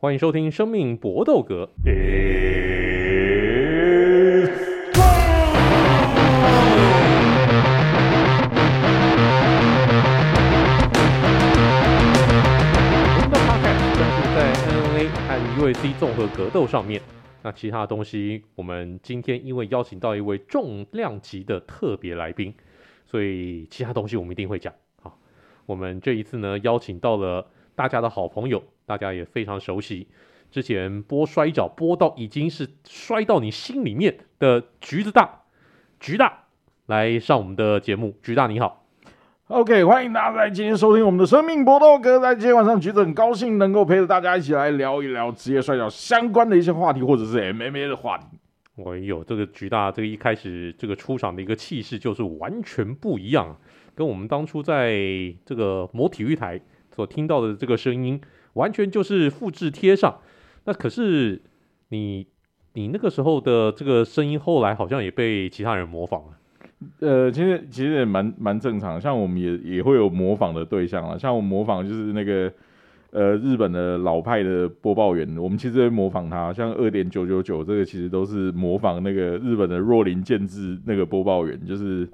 欢迎收听《生命搏斗格》。我们的 podcast 专注在 N A 和 UFC 综合格斗上面。那其他的东西，我们今天因为邀请到一位重量级的特别来宾，所以其他东西我们一定会讲。好，我们这一次呢，邀请到了大家的好朋友，大家也非常熟悉，之前播摔跤播到已经是摔到你心里面的橘子大，橘大来上我们的节目，橘大你好。OK，欢迎大家在今天收听我们的生命搏斗哥。在今天晚上，橘子很高兴能够陪着大家一起来聊一聊职业摔跤相关的一些话题，或者是 MMA 的话题。哎呦，这个橘大这个一开始这个出场的一个气势就是完全不一样，跟我们当初在这个某体育台所听到的这个声音，完全就是复制贴上。那可是你你那个时候的这个声音，后来好像也被其他人模仿了。呃，其实其实也蛮蛮正常，像我们也也会有模仿的对象啊，像我模仿就是那个呃日本的老派的播报员，我们其实会模仿他，像二点九九九这个其实都是模仿那个日本的若林健治那个播报员，就是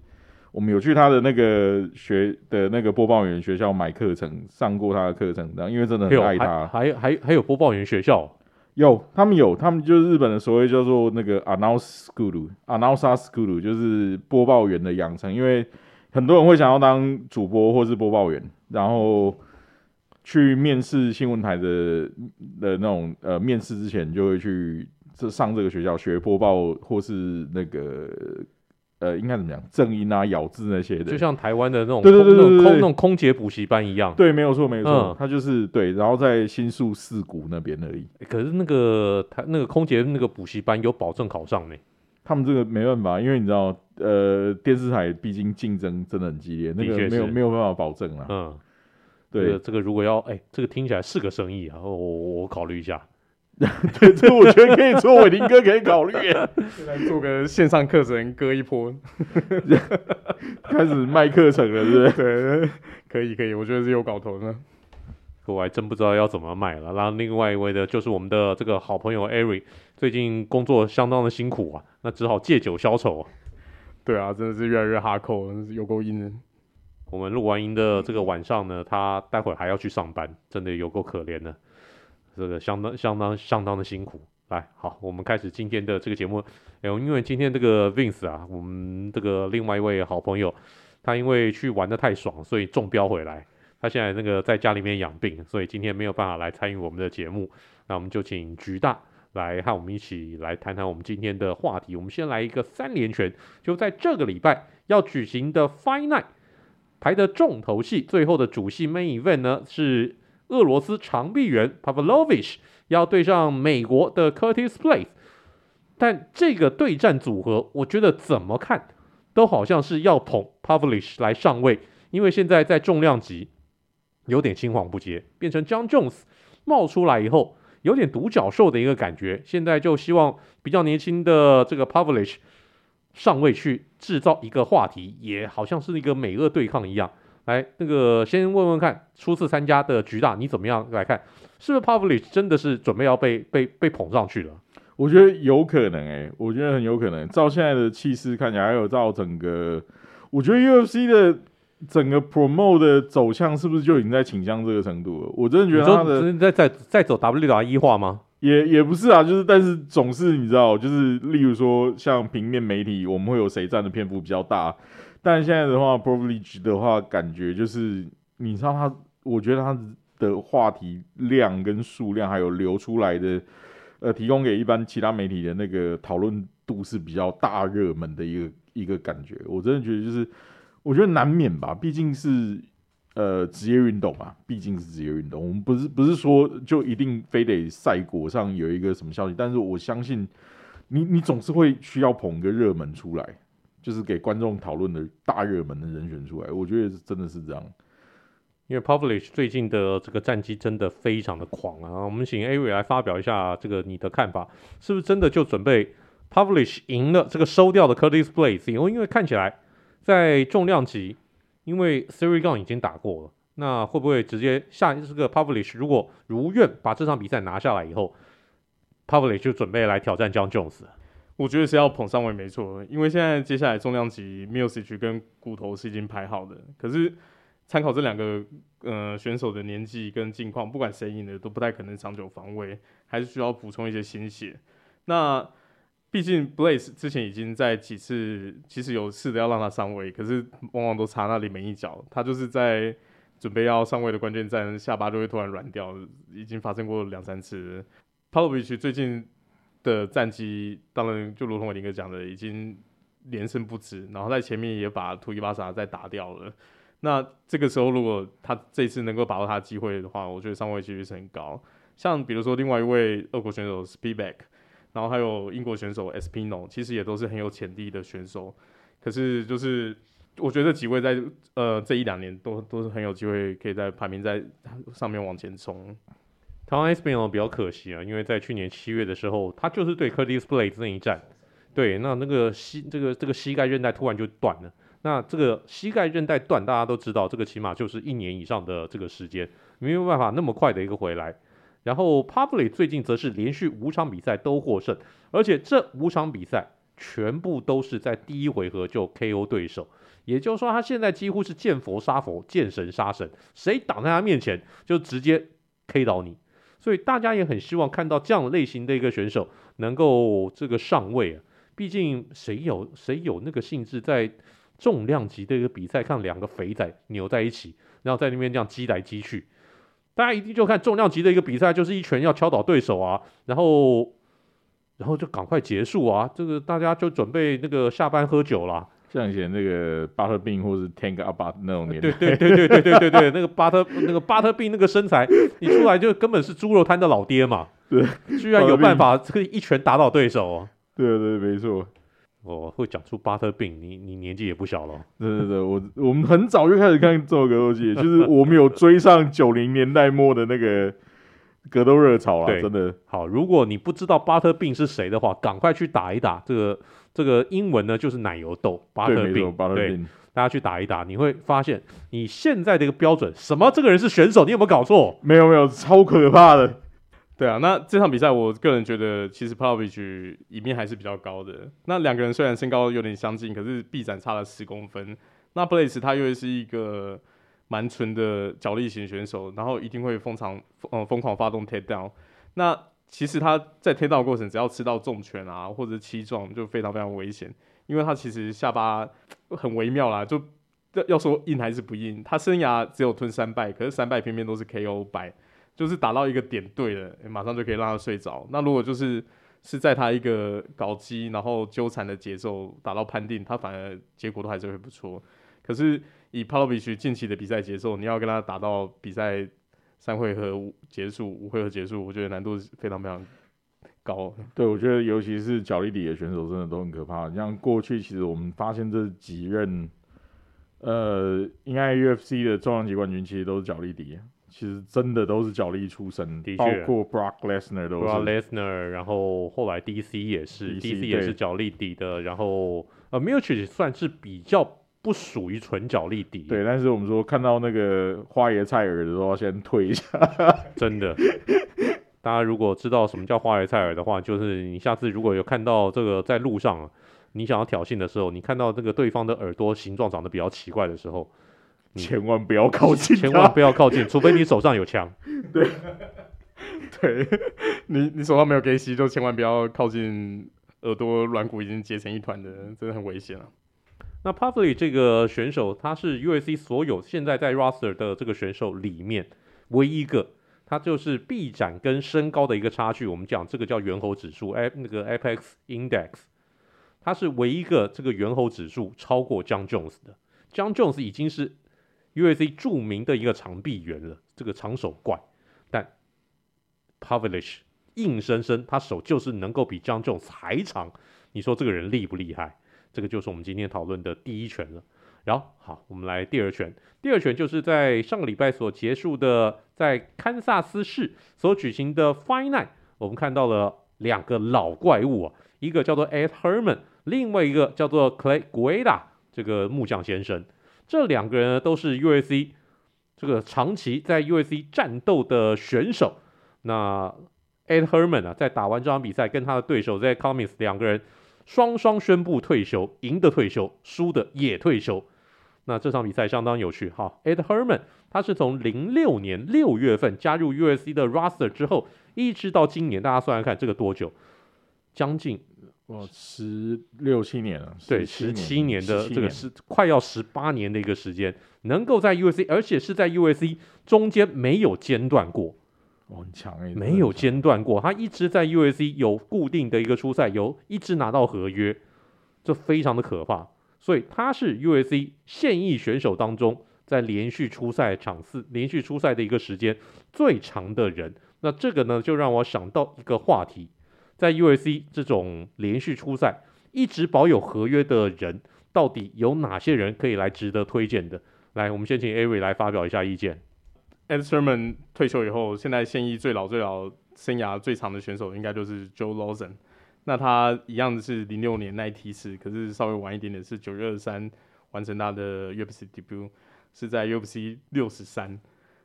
我们有去他的那个学的那个播报员学校买课程，上过他的课程，这样因为真的很爱他，还还还，还有播报员学校。有，他们有，他们就是日本的所谓叫做那个 announce school，announce school 就是播报员的养成。因为很多人会想要当主播或是播报员，然后去面试新闻台的的那种呃面试之前，就会去这上这个学校学播报或是那个。呃，应该怎么样？正音啊，咬字那些的，就像台湾的那种对对对对对那种空那种空姐补习班一样。对，没有错，没有错，嗯、他就是对。然后在新宿四谷那边而已。可是那个他那个空姐那个补习班有保证考上没？他们这个没办法，因为你知道，呃，电视台毕竟竞争真的很激烈，那个没有没有办法保证啊。嗯，对，这个、这个如果要，哎，这个听起来是个生意啊，我我考虑一下。对，这我觉得可以做，伟林哥可以考虑。现在做个线上课程，割一波，开始卖课程了，是不是？对，可以可以，我觉得是有搞头的。我还真不知道要怎么卖了。然后另外一位的就是我们的这个好朋友 Ari，最近工作相当的辛苦啊，那只好借酒消愁。对啊，真的是越来越哈扣，有够阴的。我们录完音的这个晚上呢，他待会儿还要去上班，真的有够可怜的。这个相当相当相当的辛苦，来，好，我们开始今天的这个节目。哎，因为今天这个 Vince 啊，我们这个另外一位好朋友，他因为去玩的太爽，所以中标回来。他现在那个在家里面养病，所以今天没有办法来参与我们的节目。那我们就请橘大来和我们一起来谈谈我们今天的话题。我们先来一个三连拳，就在这个礼拜要举行的 Fight Night 排的重头戏，最后的主戏 Main Event 呢是。俄罗斯长臂猿 Pavlovich 要对上美国的 Curtis Blaze 但这个对战组合，我觉得怎么看都好像是要捧 Pavlovich 来上位，因为现在在重量级有点青黄不接，变成 John Jones 冒出来以后，有点独角兽的一个感觉，现在就希望比较年轻的这个 Pavlovich 上位去制造一个话题，也好像是一个美俄对抗一样。来，那个先问问看，初次参加的局大，你怎么样来看？是不是 Pavlovich 真的是准备要被被被捧上去了？我觉得有可能诶、欸，我觉得很有可能。照现在的气势看起来，还有照整个，我觉得 UFC 的整个 promote 的走向，是不是就已经在倾向这个程度了？我真的觉得他的在在在走 WWE 化吗？也也不是啊，就是但是总是你知道，就是例如说像平面媒体，我们会有谁占的篇幅比较大。但现在的话，Privilege 的话，感觉就是你知道他，我觉得他的话题量跟数量，还有流出来的，呃，提供给一般其他媒体的那个讨论度是比较大热门的一个一个感觉。我真的觉得就是，我觉得难免吧，毕竟是呃职业运动嘛，毕竟是职业运动，我们不是不是说就一定非得赛果上有一个什么消息，但是我相信你你总是会需要捧个热门出来。就是给观众讨论的大热门的人选出来，我觉得是真的是这样。因为 Publish 最近的这个战绩真的非常的狂啊！我们请 Ari 来发表一下这个你的看法，是不是真的就准备 Publish 赢了这个收掉的 Curtis Blayze？因为因为看起来在重量级，因为 Siri Gane 已经打过了，那会不会直接下这个 Publish？如果如愿把这场比赛拿下来以后，Publish 就准备来挑战 John Jones？我觉得是要捧上位没错，因为现在接下来重量级 Music 跟骨头是已经排好的，可是参考这两个呃选手的年纪跟近况，不管谁赢的都不太可能长久防卫，还是需要补充一些心血。那毕竟 Blaze 之前已经在几次其实有试着要让他上位，可是往往都差那里门一脚。他就是在准备要上位的关键战，下巴就会突然软掉，已经发生过两三次。Pavlich 最近的战绩，当然就如同我林哥讲的，已经连胜不止，然后在前面也把图伊巴萨再打掉了。那这个时候，如果他这次能够把握他的机会的话，我觉得上位几率是很高。像比如说另外一位俄国选手 Speedback，然后还有英国选手 Espino，其实也都是很有潜力的选手。可是就是我觉得这几位在呃这一两年都都是很有机会可以在排名在上面往前冲。台湾 Espino 比较可惜啊，因为在去年七月的时候，他就是对 Curtis Blaydes 那一战，对，那那个膝这个这个膝盖韧带突然就断了。那这个膝盖韧带断，大家都知道，这个起码就是一年以上的这个时间，没有办法那么快的一个回来。然后 p u b l i c 最近则是连续五场比赛都获胜，而且这五场比赛全部都是在第一回合就 KO 对手，也就是说他现在几乎是见佛杀佛，见神杀神，谁挡在他面前就直接 K 倒你。所以大家也很希望看到这样类型的一个选手能够这个上位啊，毕竟谁有谁有那个兴致在重量级的一个比赛看两个肥仔扭在一起，然后在那边这样击来击去。大家一定就看重量级的一个比赛，就是一拳要敲倒对手啊，然后，然后就赶快结束啊，这个大家就准备那个下班喝酒啦。像以前那个巴特病或是 Tank Abbott 那种年代，对对对对对对对对，那个巴特那个巴特病那个身材，你出来就根本是猪肉摊的老爹嘛，对，居然有办法可以一拳打倒对手哦，对对，没错。哦，会讲出巴特病，你你年纪也不小了。对对对，我我们很早就开始看这种格斗戏，就是我们有追上九零年代末的那个格斗热潮了。真的。好，如果你不知道巴特病是谁的话，赶快去打一打。这个这个英文呢，就是奶油豆。巴特病，巴特病，大家去打一打，你会发现你现在的一个标准，什么这个人是选手，你有没有搞错？没有没有，超可怕的。对啊，那这场比赛我个人觉得，其实 Pavlich 赢面还是比较高的。那两个人虽然身高有点相近，可是臂展差了十公分。那 Blaydes 他又是一个蛮纯的角力型选手，然后一定会疯狂呃疯狂发动 takedown。那其实他在 takedown 过程，只要吃到重拳啊或者七撞，就非常非常危险，因为他其实下巴很微妙啦，就要说硬还是不硬。他生涯只有吞三败，可是三败偏偏都是 KO 败。就是打到一个点对了，马上就可以让他睡着。那如果就是是在他一个搞基然后纠缠的节奏打到判定，他反而结果都还是会不错。可是以 Pavlich 近期的比赛节奏，你要跟他打到比赛三回合结束、五回合结束，我觉得难度是非常非常高。对，我觉得尤其是脚力底的选手，真的都很可怕。像过去其实我们发现这几任，呃，应该 UFC 的重量级冠军其实都是脚力底。其实真的都是脚力出身，包括 Brock Lesnar 都是。Brock Lesnar，然后后来 DC 也是，DC, DC 也是脚力底的。然后呃 Miocic 算是比较不属于纯角力底。对，但是我们说看到那个花椰菜耳的时候，要先退一下。真的，大家如果知道什么叫花椰菜耳的话，就是你下次如果有看到这个在路上，你想要挑衅的时候，你看到这个对方的耳朵形状长得比较奇怪的时候。千万不要靠近，千万不要靠近，除非你手上有枪。对，对你你手上没有给息，就千万不要靠近耳朵软骨已经结成一团的，真的很危险啊。那 Pavlich 这个选手，他是 U.S.C 所有现在在 roster 的这个选手里面唯一一个，他就是臂展跟身高的一个差距。我们讲这个叫猿猴指数，哎，那个 Apex Index，他是唯一一个这个猿猴指数超过 Jon Jones 的。Jon Jones 已经是。U.S.C 著名的一个长臂猿了，这个长手怪，但 Pavlish 硬生生他手就是能够比 Jon Jones 还长，你说这个人厉不厉害？这个就是我们今天讨论的第一拳了。然后好，我们来第二拳，第二拳就是在上个礼拜所结束的，在堪萨斯市所举行的 final，我们看到了两个老怪物啊，一个叫做 Ed Herman，另外一个叫做 Clay Guida，这个木匠先生。这两个人呢，都是 U.S.C. 这个长期在 U.S.C. 战斗的选手。那 Ed Herman 啊，在打完这场比赛，跟他的对手在 Cummins 两个人双双宣布退休，赢的退休，输的也退休。那这场比赛相当有趣。哈，Ed Herman 他是从零六年六月份加入 U S C 的 roster 之后，一直到今年，大家算算看，这个多久？将近哦，十六七年了。对，十七年的这个是快要十八年的一个时间，能够在 U S C，而且是在 U S C 中间没有间断过。哦，很强哎，没有间断过，他一直在 USC 有固定的一个出赛，有一直拿到合约，这非常的可怕。所以他是 USC 现役选手当中在连续出赛场次、连续出赛的一个时间最长的人。那这个呢，就让我想到一个话题，在 USC 这种连续出赛、一直保有合约的人，到底有哪些人可以来值得推荐的？来，我们先请 Avery 来发表一下意见。Ed Sherman 退休以后，现在现役最老最老、生涯最长的选手应该就是 Joe Lauzon。那他一样是零六年那一梯次，可是稍微晚一点点，是九月二十三完成他的 UFC debut，是在 UFC 六十三，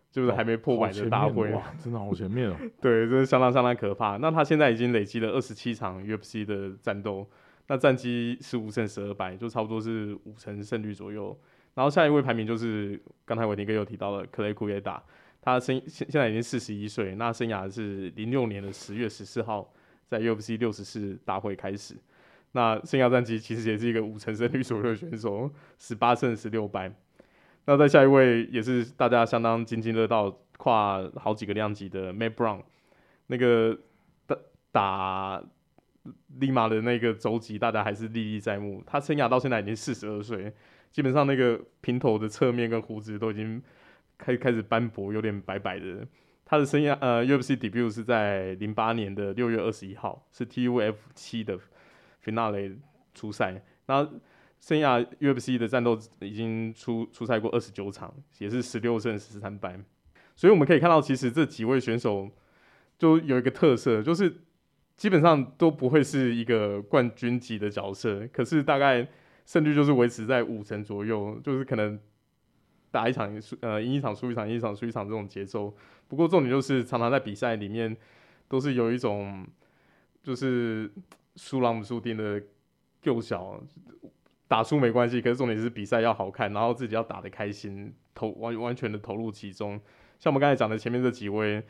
就是还没破百的大会，哇，真的好前面哦。对，真的相当相当可怕。那他现在已经累积了二十七场 UFC 的战斗，那战绩十五胜十二败，就差不多是五成胜率左右。然后下一位排名就是刚才伟霆哥有提到的克雷库耶达，他生现现在已经四十一岁，那生涯是零六年的十月十四号在 UFC 六十四大会开始，那生涯战绩其实也是一个五成胜率左右的选手，十八胜十六败。那在下一位也是大家相当津津乐道，跨好几个量级的 Matt Brown，那个打打利马的那个肘击，大家还是历历在目。他生涯到现在已经四十二岁。基本上那个平头的侧面跟胡子都已经开开始斑驳，有点白白的。他的生涯呃 UFC debut 是在零八年的六月二十一号，是 TUF 七的 Finale 出赛。那生涯 UFC 的战斗已经出出赛过二十九场，也是十六胜十三败。所以我们可以看到，其实这几位选手就有一个特色，就是基本上都不会是一个冠军级的角色，可是大概。胜率就是维持在五成左右，就是可能打一场输呃赢一场输一场赢一场输一场这种节奏。不过重点就是常常在比赛里面都是有一种就是输人不输定的幼小，打输没关系，可是重点是比赛要好看，然后自己要打得开心，投完完全的投入其中。像我们刚才讲的前面这几位，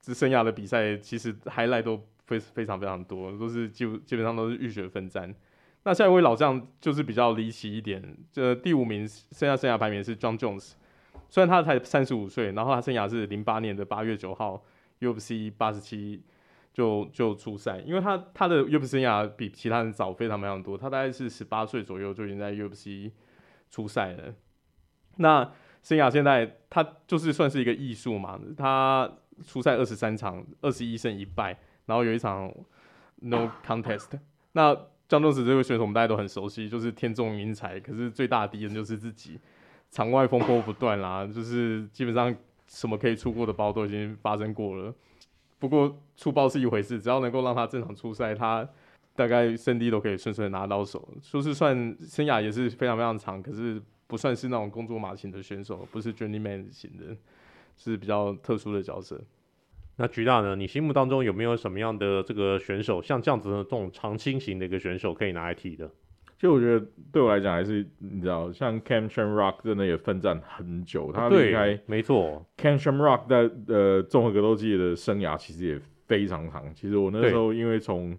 这生涯的比赛其实 highlight 都非非常非常多，都是基基本上都是浴血奋战。那下一位老将就是比较离奇一点，这第五名剩下生涯排名是 John Jones，虽然他才三十五岁，然后他生涯是零八年的八月九号 UFC 八十七就就出赛，因为他他的 UFC 生涯比其他人早非常非常多，他大概是十八岁左右就已经在 UFC 出赛了。那生涯现在他就是算是一个艺术嘛，他出赛二十三场，二十一胜一败，然后有一场 No Contest，那。江中子这位选手，我们大家都很熟悉，就是天纵英才，可是最大的敌人就是自己，场外风波不断啦，就是基本上什么可以出过的包都已经发生过了。不过出包是一回事，只要能够让他正常出赛，他大概胜利都可以顺顺拿到手。说是算生涯也是非常非常长，可是不算是那种工作马型的选手，不是 journeyman 型的，是比较特殊的角色。那橘大呢？你心目当中有没有什么样的这个选手，像这样子的这种长青型的一个选手可以拿来踢的？其实我觉得对我来讲还是你知道，像 Cam Shamrock 真的也奋战很久，他离开没错，Cam Shamrock 在呃综合格斗界的生涯其实也非常长。其实我那时候因为从，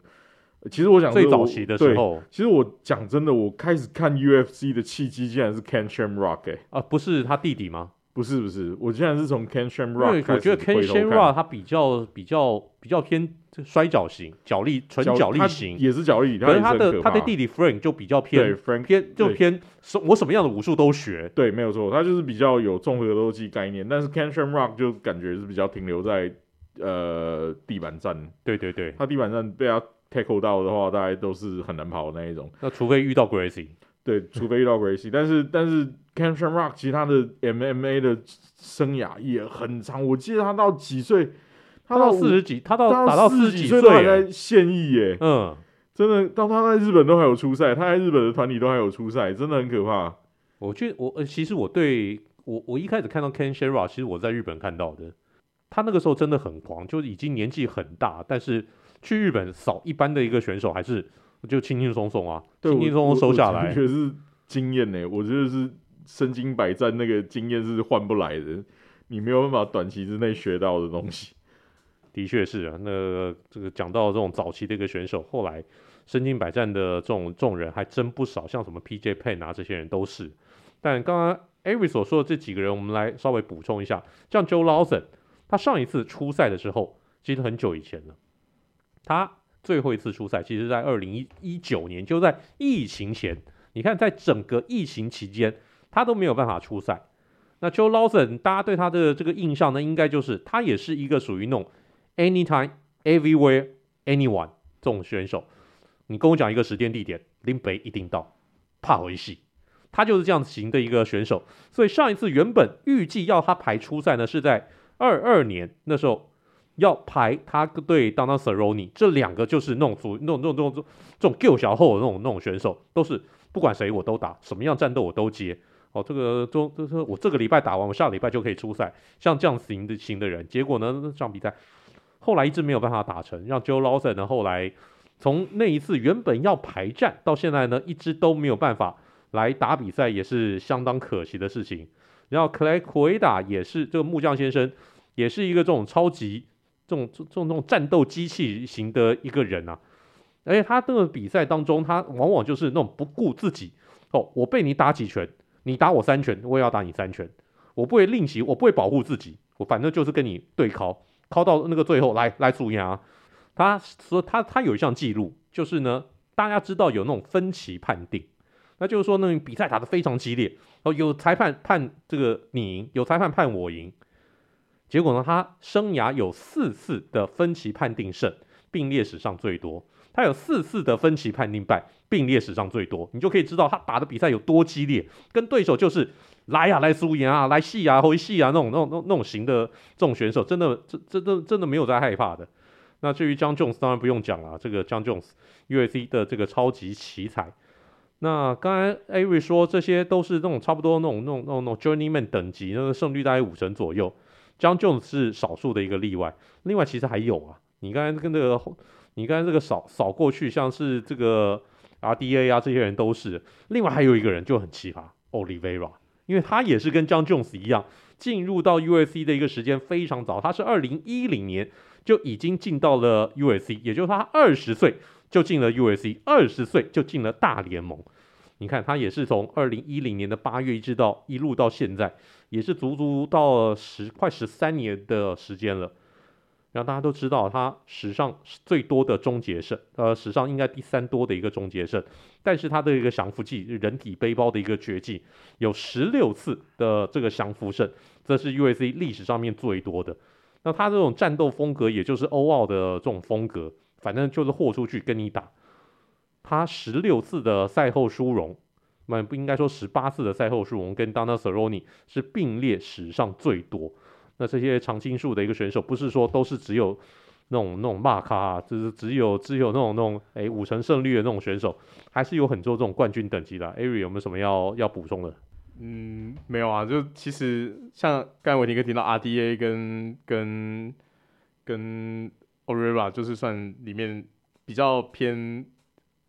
其实我想最早期的时候，其实我讲真的，我开始看 UFC 的契机竟然是 Cam Shamrock 哎、欸，啊不是他弟弟吗？不是不是，我竟然是从 Ken Shamrock 开始。我觉得 Ken Shamrock 他比较比较比较偏摔跤型，脚力纯脚力型，也是脚力。可是他的他的弟弟 Frank 就比较偏 Frank 偏就偏什我什么样的武术都学。对，没有错，他就是比较有综合格斗技概念。但是 Ken Shamrock 就感觉是比较停留在呃地板战。对对对，他地板战被他 tackle 到的话，大概都是很难跑的那一种。那除非遇到 Gracie。对，除非遇到 Gracie，但是但是 Ken Shamrock 其他的 MMA 的生涯也很长，我记得他到几岁，他到四十几，他到打到四十几岁还在现役耶，嗯，真的到他在日本都还有出赛，他在日本的团体都还有出赛，真的很可怕。我觉得我呃，其实我对。我我一开始看到 Ken Shamrock，其实我在日本看到的，他那个时候真的很狂，就已经年纪很大，但是去日本扫一般的一个选手还是就轻轻松松啊，轻轻松松收下来。我觉得是经验呢，我觉得是身经百战，那个经验是换不来的，你没有办法短期之内学到的东西。的确是啊，那个、这个讲到这种早期的一个选手，后来身经百战的这种这种人还真不少，像什么 P.J. Penn 啊这些人都是。但刚刚 Avery 所说的这几个人，我们来稍微补充一下，像 Joe Lawson，他上一次出赛的时候其实很久以前了，他最后一次出赛其实在二零一一九年，就在疫情前。你看，在整个疫情期间，他都没有办法出赛。那 Joe Lawson，大家对他的这个印象呢，应该就是他也是一个属于那种。Anytime, everywhere, anyone，这种选手，你跟我讲一个时间地点，林北一定到，怕回戏，他就是这样型的一个选手。所以上一次原本预计要他排出赛呢，是在二二年那时候要排他对 Donald Cerrone，这两个就是那种属那种那种这种这种救小后的那种那种选手，都是不管谁我都打，什么样战斗我都接。哦，这个都就是我这个礼拜打完，我下个礼拜就可以出赛，像这样型的型的人，结果呢，这场比赛。后来一直没有办法打成，让 Joe Lawson 呢，后来从那一次原本要排战到现在呢，一直都没有办法来打比赛，也是相当可惜的事情。然后 Clay Guida 也是这个木匠先生，也是一个这种超级这种这种这种战斗机器型的一个人啊。而且他这个比赛当中，他往往就是那种不顾自己哦，我被你打几拳，你打我三拳，我也要打你三拳，我不会吝惜，我不会保护自己，我反正就是跟你对敲，敲到那个最后来来注意啊，他说他他有一项记录，就是呢，大家知道有那种分歧判定，那就是说那比赛打得非常激烈，哦，有裁判判这个你赢，有裁判判我赢，结果呢，他生涯有四次的分歧判定胜，并列史上最多，他有四次的分歧判定败，并列史上最多，你就可以知道他打的比赛有多激烈，跟对手就是。来呀、啊，来输赢啊，来戏啊，回戏啊，那种、那种、那种、那种型的这种选手，真的、真、真的、真的没有在害怕的。那至于 Jon Jones，当然不用讲了，这个 Jon Jones，UFC 的这个超级奇才。那刚才 Avery 说，这些都是那种差不多那种、那种、那种、那种 Journeyman 等级，那个胜率大概五成左右。John Jones 是少数的一个例外。另外，其实还有啊，你刚才跟这个，你刚才这个扫扫过去，像是这个 RDA 啊，这些人都是。另外还有一个人就很奇葩，Olivera，。因为他也是跟 John Jones 一样，进入到 UFC 的一个时间非常早，他是二零一零年就已经进到了 UFC，也就是他二十岁就进了 UFC，二十岁就进了大联盟。你看他也是从二零一零年的八月一直到一路到现在，也是足足到了十快十三年的时间了。然后大家都知道，他史上最多的终结胜，呃，史上应该第三多的一个终结胜。但是他的一个降服技，人体背包的一个绝技，有十六次的这个降服胜，这是 UFC 历史上面最多的。那他这种战斗风格，也就是欧奥的这种风格，反正就是豁出去跟你打。他十六次的赛后殊荣，那不应该说十八次的赛后殊荣，跟 Donald Cerrone 是并列史上最多。那这些常青树的一个选手，不是说都是只有那种那种骂咖，就是只有只有那种那种哎五成胜率的那种选手，还是有很多这种冠军等级的。Avery 有没有什么要要补充的？嗯，没有啊，就其实像刚才伟霆哥提到 RDA 跟跟跟 o r e r a 就是算里面比较偏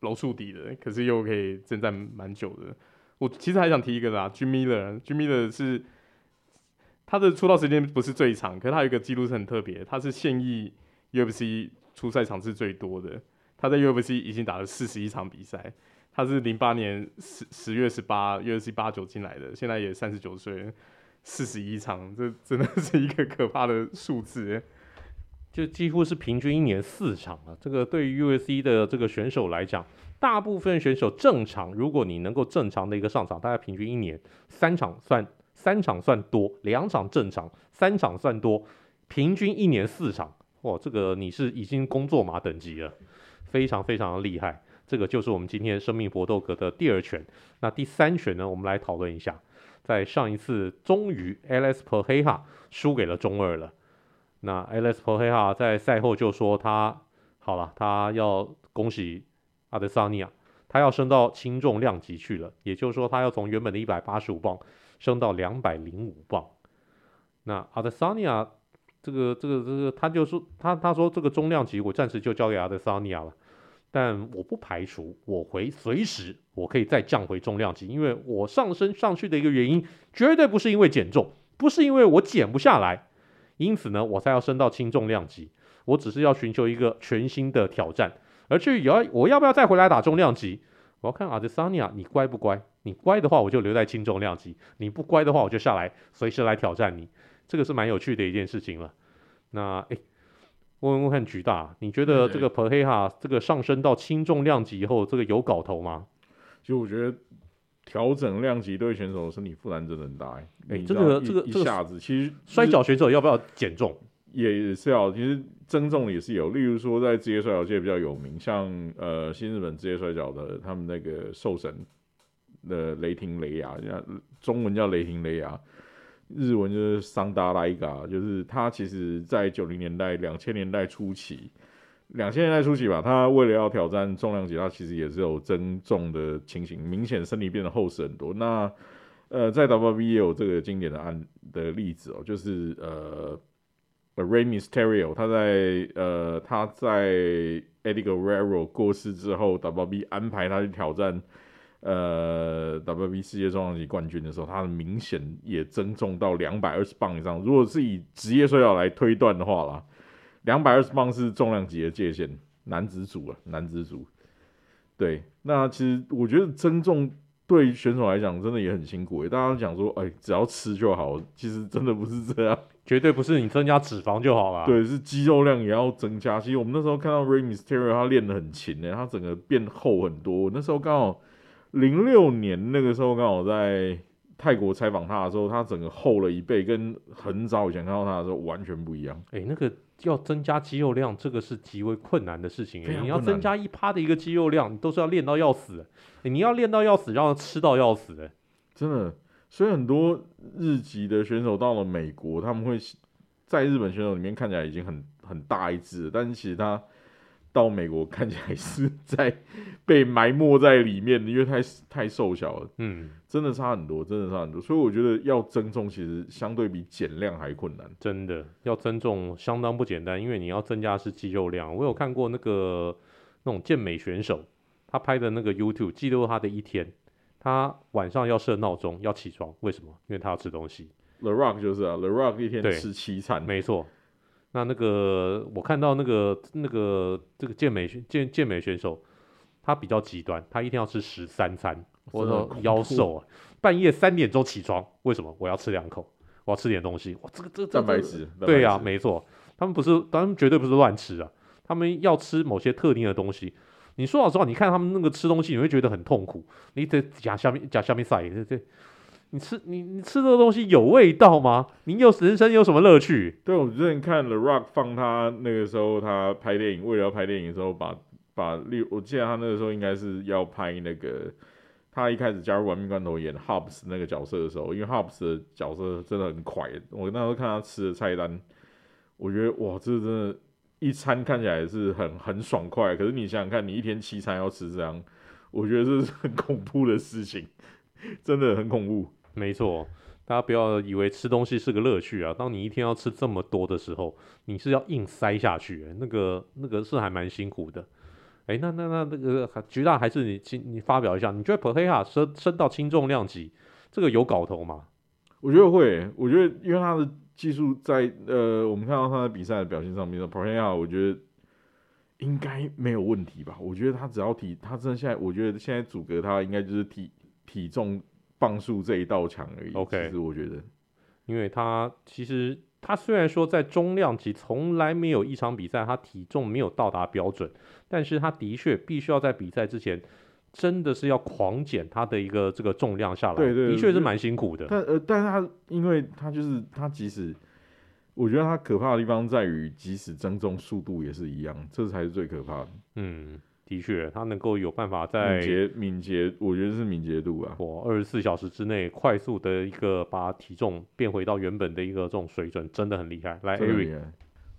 柔术底的，可是又可以征战蛮久的。我其实还想提一个啦，Jimmy 的，Jimmy 的是。他的出道时间不是最长，可是他有一个记录是很特别，他是现役 UFC 出赛场次最多的。他在 UFC 已经打了四十一场比赛，他是零八年十十月十八 UFC 八九进来的，现在也三十九岁，四十一场，这真的是一个可怕的数字，就几乎是平均一年四场了。这个对于 UFC 的这个选手来讲，大部分选手正常，如果你能够正常的一个上场，大概平均一年三场算。三场算多，两场正常，三场算多，平均一年四场，哇，这个你是已经工作马等级了，非常非常的厉害。这个就是我们今天生命搏斗格的第二拳。那第三拳呢？我们来讨论一下。在上一次，终于 Alex Pereira 输给了中二了。那 Alex Pereira 在赛后就说他好了，他要恭喜阿德萨尼亚，他要升到轻重量级去了，也就是说他要从原本的一百八十五磅。升到两百零五磅。那阿德萨尼亚这个这个这个，他就说他他说这个重量级我暂时就交给阿德萨尼亚了，但我不排除我回随时我可以再降回重量级，因为我上升上去的一个原因绝对不是因为减重，不是因为我减不下来，因此呢我才要升到轻重量级，我只是要寻求一个全新的挑战，而至于要我要不要再回来打重量级，我要看阿德萨尼亚你乖不乖，你乖的话我就留在轻重量级，你不乖的话我就下来随时来挑战你。这个是蛮有趣的一件事情了。那哎，问问看局大，你觉得这个普黑哈这个上升到轻重量级以后，这个有搞头吗？其实我觉得调整量级对选手的身体负担真的很大。哎，这个这个一下子，其实摔跤选手要不要减重？也是要，其实增重也是有。例如说，在职业摔跤界比较有名，像呃新日本职业摔跤的他们那个兽神的雷霆雷亚，中文叫雷霆雷亚。日文就是桑达莱嘎，就是他其实，在九零年代、两千年代初期，两千年代初期吧，他为了要挑战重量级，他其实也是有增重的情形，明显身体变得厚实很多。那呃，在 W B 也有这个经典的案的例子哦，就是呃，Ray Mysterio，他在呃他在 Eddie Guerrero 过世之后，W B 安排他去挑战。呃，WB 世界重量级冠军的时候，他的明显也增重到两百二十磅以上。如果是以职业摔角来推断的话啦，两百二十磅是重量级的界限，男子组啊，男子组。对，那其实我觉得增重对选手来讲真的也很辛苦诶。大家讲说，哎，只要吃就好，其实真的不是这样，绝对不是你增加脂肪就好了。对，是肌肉量也要增加。其实我们那时候看到 Ray Mysterio 他练得很勤诶，他整个变厚很多。那时候刚好。零六年那个时候，刚好在泰国采访他的时候，他整个厚了一倍，跟很早以前看到他的时候完全不一样。哎、欸，那个要增加肌肉量，这个是极为困难的事情。你要增加一趴的一个肌肉量，你都是要练到要死。欸、你要练到要死，然后吃到要死。真的。所以很多日籍的选手到了美国，他们会在日本选手里面看起来已经很很大一只，但是其实他。到美国看起来是在 被埋没在里面的，因为太太瘦小了，嗯，真的差很多，真的差很多。所以我觉得要增重其实相对比减量还困难。真的要增重相当不简单，因为你要增加的是肌肉量。我有看过那个那种健美选手，他拍的那个 YouTube 记录他的一天，他晚上要设闹钟要起床，为什么？因为他要吃东西。The Rock 就是啊，The Rock 一天吃七餐，没错。那那个我看到那个那个这个健美健健美选手，他比较极端，他一天要吃十三餐，我说夭寿啊！半夜三点钟起床，为什么？我要吃两口，我要吃点东西。哇，这个这个蛋白质，对呀、啊，没错，他们不是，他们绝对不是乱吃啊，他们要吃某些特定的东西。你说老实话，你看他们那个吃东西，你会觉得很痛苦。你得夹下面夹下面塞，对对。你吃你你吃这个东西有味道吗？你有人生有什么乐趣？对，我之前看 The Rock 放他那个时候他拍电影，为了要拍电影的时候把，把把我记得他那个时候应该是要拍那个，他一开始加入玩命关头演 Hobbs 那个角色的时候，因为 Hobbs 的角色真的很快，我那时候看他吃的菜单，我觉得哇，这真的，一餐看起来是很很爽快，可是你想想看，你一天七餐要吃这样，我觉得这是很恐怖的事情，真的很恐怖。没错，大家不要以为吃东西是个乐趣啊！当你一天要吃这么多的时候，你是要硬塞下去，那个那个是还蛮辛苦的。哎，那那那那个橘大还是你你发表一下，你觉得普黑哈升升到轻重量级，这个有搞头吗？我觉得会，我觉得因为他的技术在呃，我们看到他的比赛的表现上面，普黑哈我觉得应该没有问题吧？我觉得他只要体，他真的现在，我觉得现在阻隔他应该就是体体重。磅数这一道墙而已。OK，其实我觉得，因为他其实他虽然说在中量级从来没有一场比赛他体重没有到达标准，但是他的确必须要在比赛之前真的是要狂减他的一个这个重量下来，对对，的确是蛮辛苦的。但呃，但是他因为他就是他即使我觉得他可怕的地方在于，即使增重速度也是一样，这才是最可怕的。嗯。的确，他能够有办法在敏捷，敏捷，我觉得是敏捷度啊，我二十四小时之内快速的一个把体重变回到原本的一个这种水准，真的很厉害。来，Eric，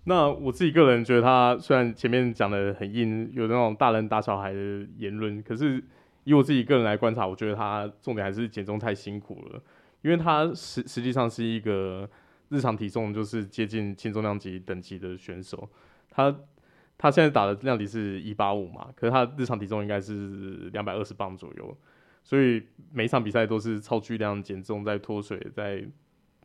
那我自己个人觉得他虽然前面讲的很硬，有那种大人打小孩的言论，可是以我自己个人来观察，我觉得他重点还是减重太辛苦了。因为他实实际上是一个日常体重就是接近轻重量级等级的选手，他他现在打的量级是一八五嘛，可是他日常体重应该是两百二十磅左右，所以每场比赛都是超巨量减重在脱水在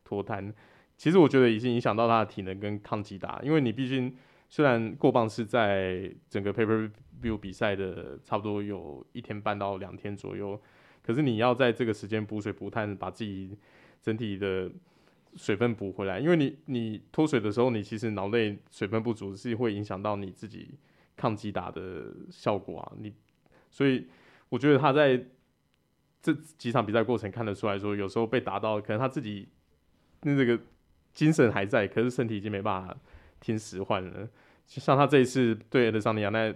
脱碳，其实我觉得已经影响到他的体能跟抗击打，因为你毕竟虽然过磅是在整个 paper View 比赛的差不多有一天半到两天左右，可是你要在这个时间补水补碳，把自己整体的水分补回来，因为你你脱水的时候，你其实脑内水分不足是会影响到你自己抗击打的效果啊，你所以我觉得他在这几场比赛过程看得出来说，有时候被打到，可能他自己那这个精神还在，可是身体已经没办法听使唤了。就像他这一次对阿德桑尼亚那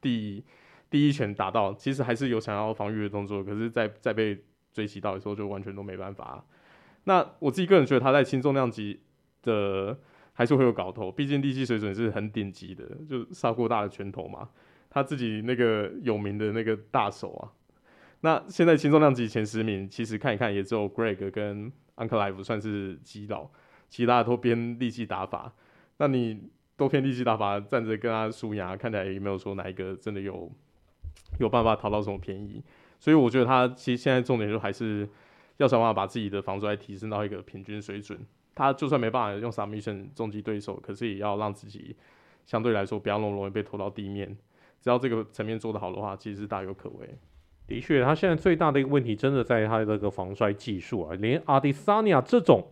第第一拳打到，其实还是有想要防御的动作，可是在，在在被追击到的时候，就完全都没办法。那我自己个人觉得他在轻重量级的还是会有搞头，毕竟力气水准是很顶级的，就砂锅大的拳头嘛，他自己那个有名的那个大手啊。那现在轻重量级前十名，其实看一看也只有 Greg 跟 Ankalaev 算是基佬，其他的都偏力气打法。那你都偏力气打法，站着跟他输牙，看起来也没有说哪一个真的有有办法讨到什么便宜。所以我觉得他其实现在重点就还是。要想办法把自己的防摔提升到一个平均水准，他就算没办法用 submission 重击对手，可是也要让自己相对来说不要那么容易被拖到地面。只要这个层面做得好的话，其实是大有可为。的确，他现在最大的一个问题，真的在他的这个防摔技术啊，连阿迪萨尼亚这种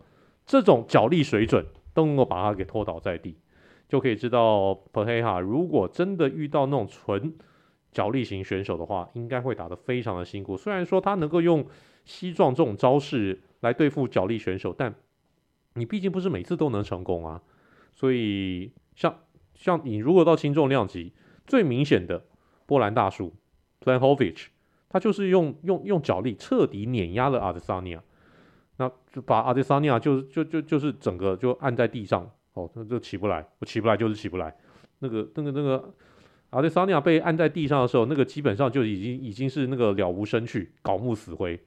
这种脚力水准都能够把他给拖倒在地，就可以知道佩黑哈如果真的遇到那种纯脚力型选手的话，应该会打得非常的辛苦。虽然说他能够用膝撞这种招式来对付脚力选手，但你毕竟不是每次都能成功啊。所以像像你如果到轻重量级，最明显的波兰大叔 p l a n h o v i c h 他就是用用用脚力彻底碾压了阿德萨尼亚，那就把阿德萨尼亚就就就就是整个就按在地上，哦，那就起不来，我起不来就是起不来。那个那个那个阿德萨尼亚被按在地上的时候，那个基本上就已经已经是那个了无生趣，槁木死灰。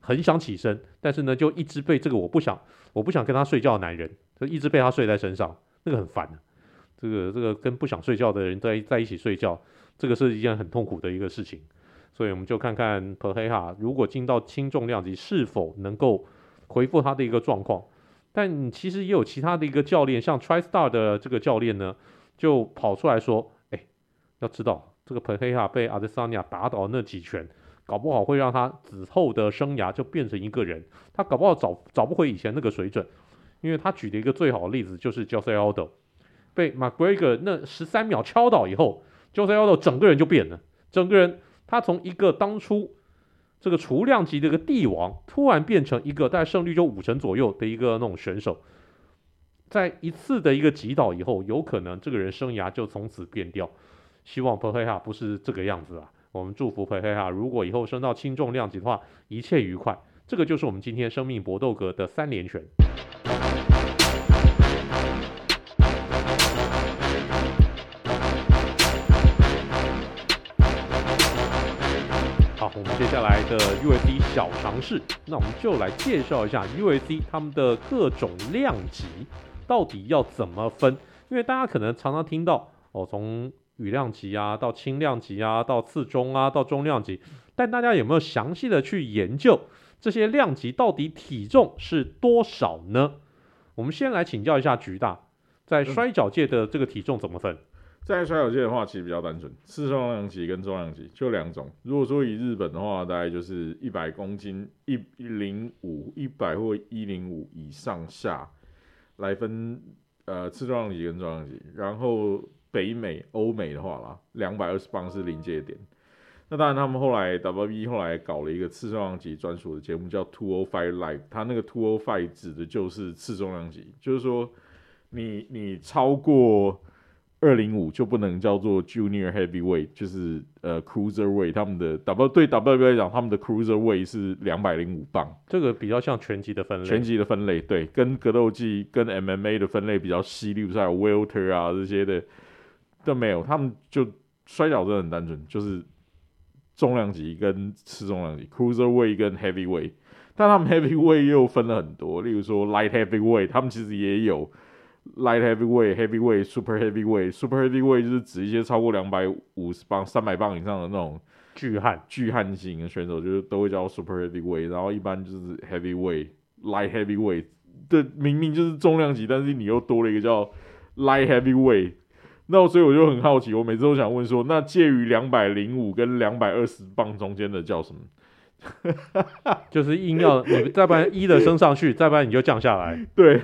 很想起身，但是呢，就一直被这个我不想，我不想跟他睡觉的男人，就一直被他睡在身上，那个很烦。这个这个跟不想睡觉的人在在一起睡觉，这个是一件很痛苦的一个事情。所以我们就看看佩黑哈如果进到轻重量级是否能够恢复他的一个状况。但其实也有其他的一个教练，像 TriStar 的这个教练呢，就跑出来说：“哎，要知道这个佩黑哈被阿德萨尼亚打倒那几拳。”搞不好会让他之后的生涯就变成一个人，他搞不好找找不回以前那个水准，因为他举的一个最好的例子就是 Jose Aldo 被 McGregor 那十三秒敲倒以后，Jose Aldo 整个人就变了，整个人他从一个当初这个重量级的一个帝王，突然变成一个大概胜率就五成左右的一个那种选手，在一次的一个击倒以后，有可能这个人生涯就从此变掉。希望佩黑哈不是这个样子啊。我们祝福佩黑哈，如果以后升到轻重量级的话，一切愉快。这个就是我们今天生命搏斗格的三连拳。好，我们接下来的 UFC 小尝试，那我们就来介绍一下 UFC 他们的各种量级到底要怎么分，因为大家可能常常听到哦，从羽量级啊，到轻量级啊，到次中啊，到中量级，但大家有没有详细的去研究这些量级到底体重是多少呢？我们先来请教一下局大，在摔角界的这个体重怎么分？嗯、在摔角界的话，其实比较单纯，次重量级跟重量级就两种。如果说以日本的话，大概就是一百公斤一零五一百或一零五以上下来分，呃，次重量级跟重量级，然后。北美、欧美的话啦，两百二十磅是临界点。那当然，他们后来 WWE 后来搞了一个次重量级专属的节目，叫 Two O Five Live。它那个 Two O Five 指的就是次重量级，就是说你你超过二零五就不能叫做 Junior Heavyweight，就是呃 Cruiserweight。他们的 W 对 WWE 来讲，他们的 Cruiserweight 是两百零五磅。这个比较像拳击的分类。拳击的分类对，跟格斗技跟 MMA 的分类比较细，例如说还有 Welter 啊这些的。都没有，他们就摔角真的很单纯，就是重量级跟次重量级，Cruiserweight 跟 Heavyweight，但他们 heavyweight 又分了很多，例如说 light heavyweight，他们其实也有 light heavyweight、heavyweight、super heavyweight、super heavyweight 就是指一些超过两百五十磅、三百磅以上的那种巨汉、巨汉型的选手，就是都会叫 super heavyweight。然后一般就是 heavyweight、light heavyweight，这明明就是重量级，但是你又多了一个叫 light heavyweight。那所以我就很好奇，我每次都想问说，那介于两百零五跟两百二十磅中间的叫什么？就是硬要你再不然一的升上去，再不然你就降下来。对，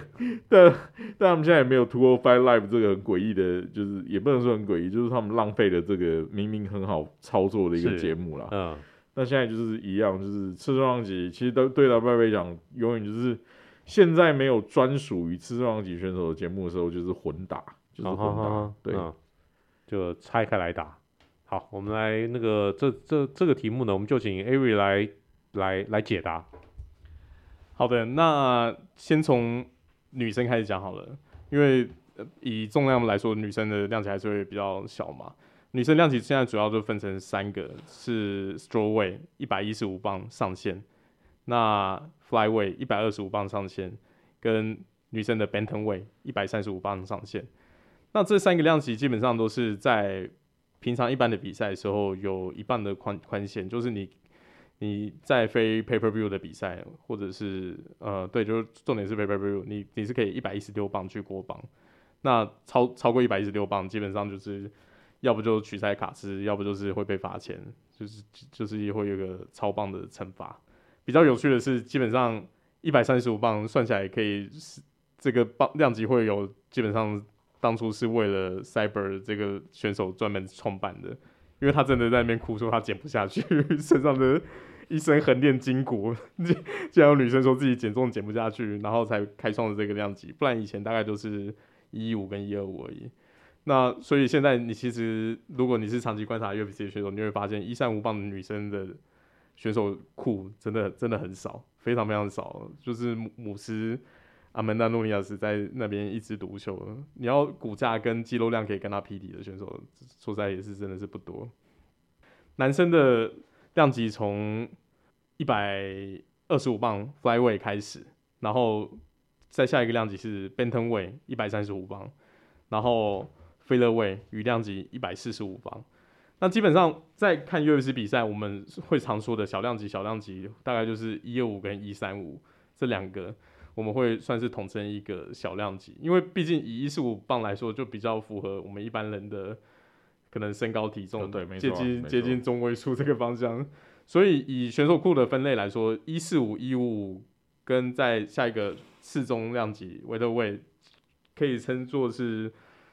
但但他们现在也没有 Two O Five Live 这个很诡异的，就是也不能说很诡异，就是他们浪费了这个明明很好操作的一个节目啦。嗯，那现在就是一样，就是次重量级其实都对 WWE 讲，永远就是现在没有专属于次重量级选手的节目的时候，就是混打，就是混打，啊、哈哈对、嗯，就拆开来打。好，我们来那个这这这个题目呢，我们就请 Ari 来来来解答。好的，那先从女生开始讲好了，因为以重量来说，女生的量级还是会比较小嘛。女生量级现在主要就分成三个，是 Strawweight 一百一十五磅上限，那 Flyweight 一百二十五磅上限，跟女生的 Bantamweight 一百三十五磅上限。那这三个量级基本上都是在平常一般的比赛时候，有一半的宽宽限，就是你你在非 pay per view 的比赛，或者是呃对，就是重点是 pay per view，你你是可以一百一十六磅去过磅，那超超过一百一十六磅，基本上就是要不就取赛卡司，要不就是会被罚钱，就是就是会有个超磅的惩罚。比较有趣的是，基本上一百三十五磅算起来可以，这个磅量级会有基本上。当初是为了 Cyber 这个选手专门创办的，因为他真的在那边哭说他减不下去，身上的一身横练筋骨，竟然有女生说自己减重减不下去，然后才开创了这个量级，不然以前大概都是一一五跟一二五而已。那所以现在你其实如果你是长期观察 UFC 的选手，你会发现一三五磅的女生的选手库真的真的很少，非常非常少，就是姆斯。阿曼达·诺尼亚斯在那边一枝独秀，你要骨架跟肌肉量可以跟他匹敌的选手，说实在也是真的是不多。男生的量级从一百二十五磅 flyway 开始，然后再下一个量级是 Bantamweight 一百三十五磅，然后 Featherweight 羽量级一百四十五磅。那基本上在看 UFC 比赛，我们会常说的小量级、小量级，大概就是一二五跟一三五这两个。我们会算是统称一个小量级，因为毕竟以一四五磅来说，就比较符合我们一般人的可能身高体重，对，接近接近中位数这个方向。所以以选手库的分类来说，一四五、一五五跟在下一个次中量级 Welterweight 可以称作是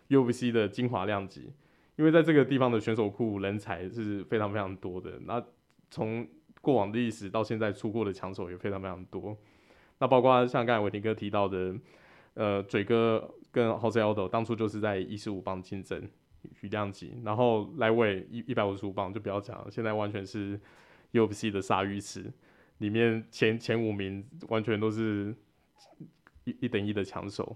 UFC 的精华量级，因为在这个地方的选手库人才是非常非常多的。那从过往的历史到现在出过的强手也非常非常多。那包括像刚才伟霆哥提到的，呃，嘴哥跟 Jose Aldo 当初就是在一十五磅竞争羽量级，然后来伟一一百五十五磅就不要讲了，现在完全是 UFC 的鲨鱼池，里面前前五名完全都是一一等一的强手，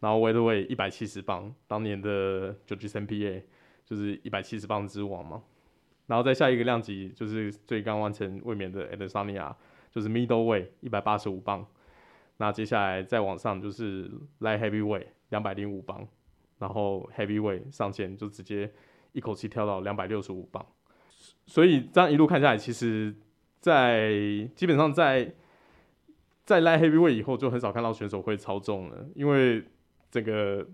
然后 Welterweight 一百七十磅，当年的 Georges St-Pierre 就是一百七十磅之王嘛，然后再下一个量级就是最刚完成卫冕的 Adesanya 就是 Middleweight 一百八十五磅。那接下来再往上就是 Light Heavyweight 两百零五磅，然后 Heavyweight 上限就直接一口气跳到两百六十五磅。所以这样一路看下来，其实，在基本上在在 Light Heavyweight 以后，就很少看到选手会超重了，因为这个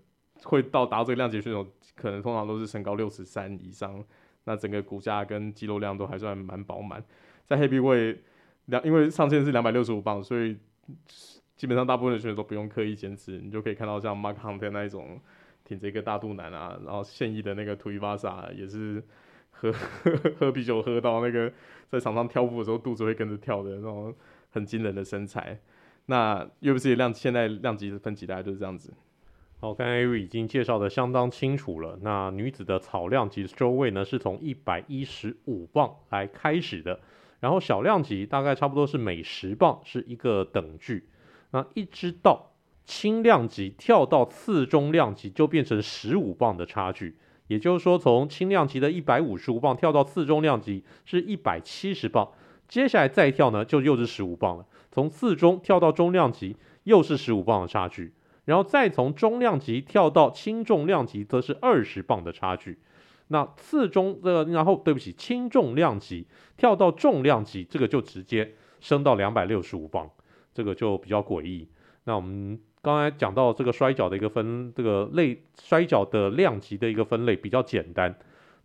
会到达这个量级选手，可能通常都是身高六十三以上，那整个骨架跟肌肉量都还算蛮饱满。在 Heavyweight 两，因为上限是两百六十五磅，所以。基本上大部分的选手都不用刻意减脂，你就可以看到像 Mark Hunt 那一种挺着一个大肚腩啊，然后现役的那个 Tuivasa 也是喝呵呵 喝啤酒喝到那个在场上跳舞的时候肚子会跟着跳的那种很惊人的身材。那 UFC 量现在量级的分级大概就是这样子。好，刚才 Ari 已经介绍的相当清楚了。那女子的草量级 Strawweight 呢，是从一百一十五磅来开始的，然后小量级大概差不多是每十磅是一个等距。那一直到轻量级跳到次中量级，就变成十五磅的差距。也就是说，从轻量级的一百五十五磅跳到次中量级是一百七十磅，接下来再跳呢，就又是十五磅了。从次中跳到中量级又是十五磅的差距，然后再从中量级跳到轻重量级则是二十磅的差距。那次中的，然后对不起，轻重量级跳到重量级，这个就直接升到两百六十五磅，这个就比较诡异。那我们刚才讲到这个摔角的一个分，这个类摔角的量级的一个分类比较简单。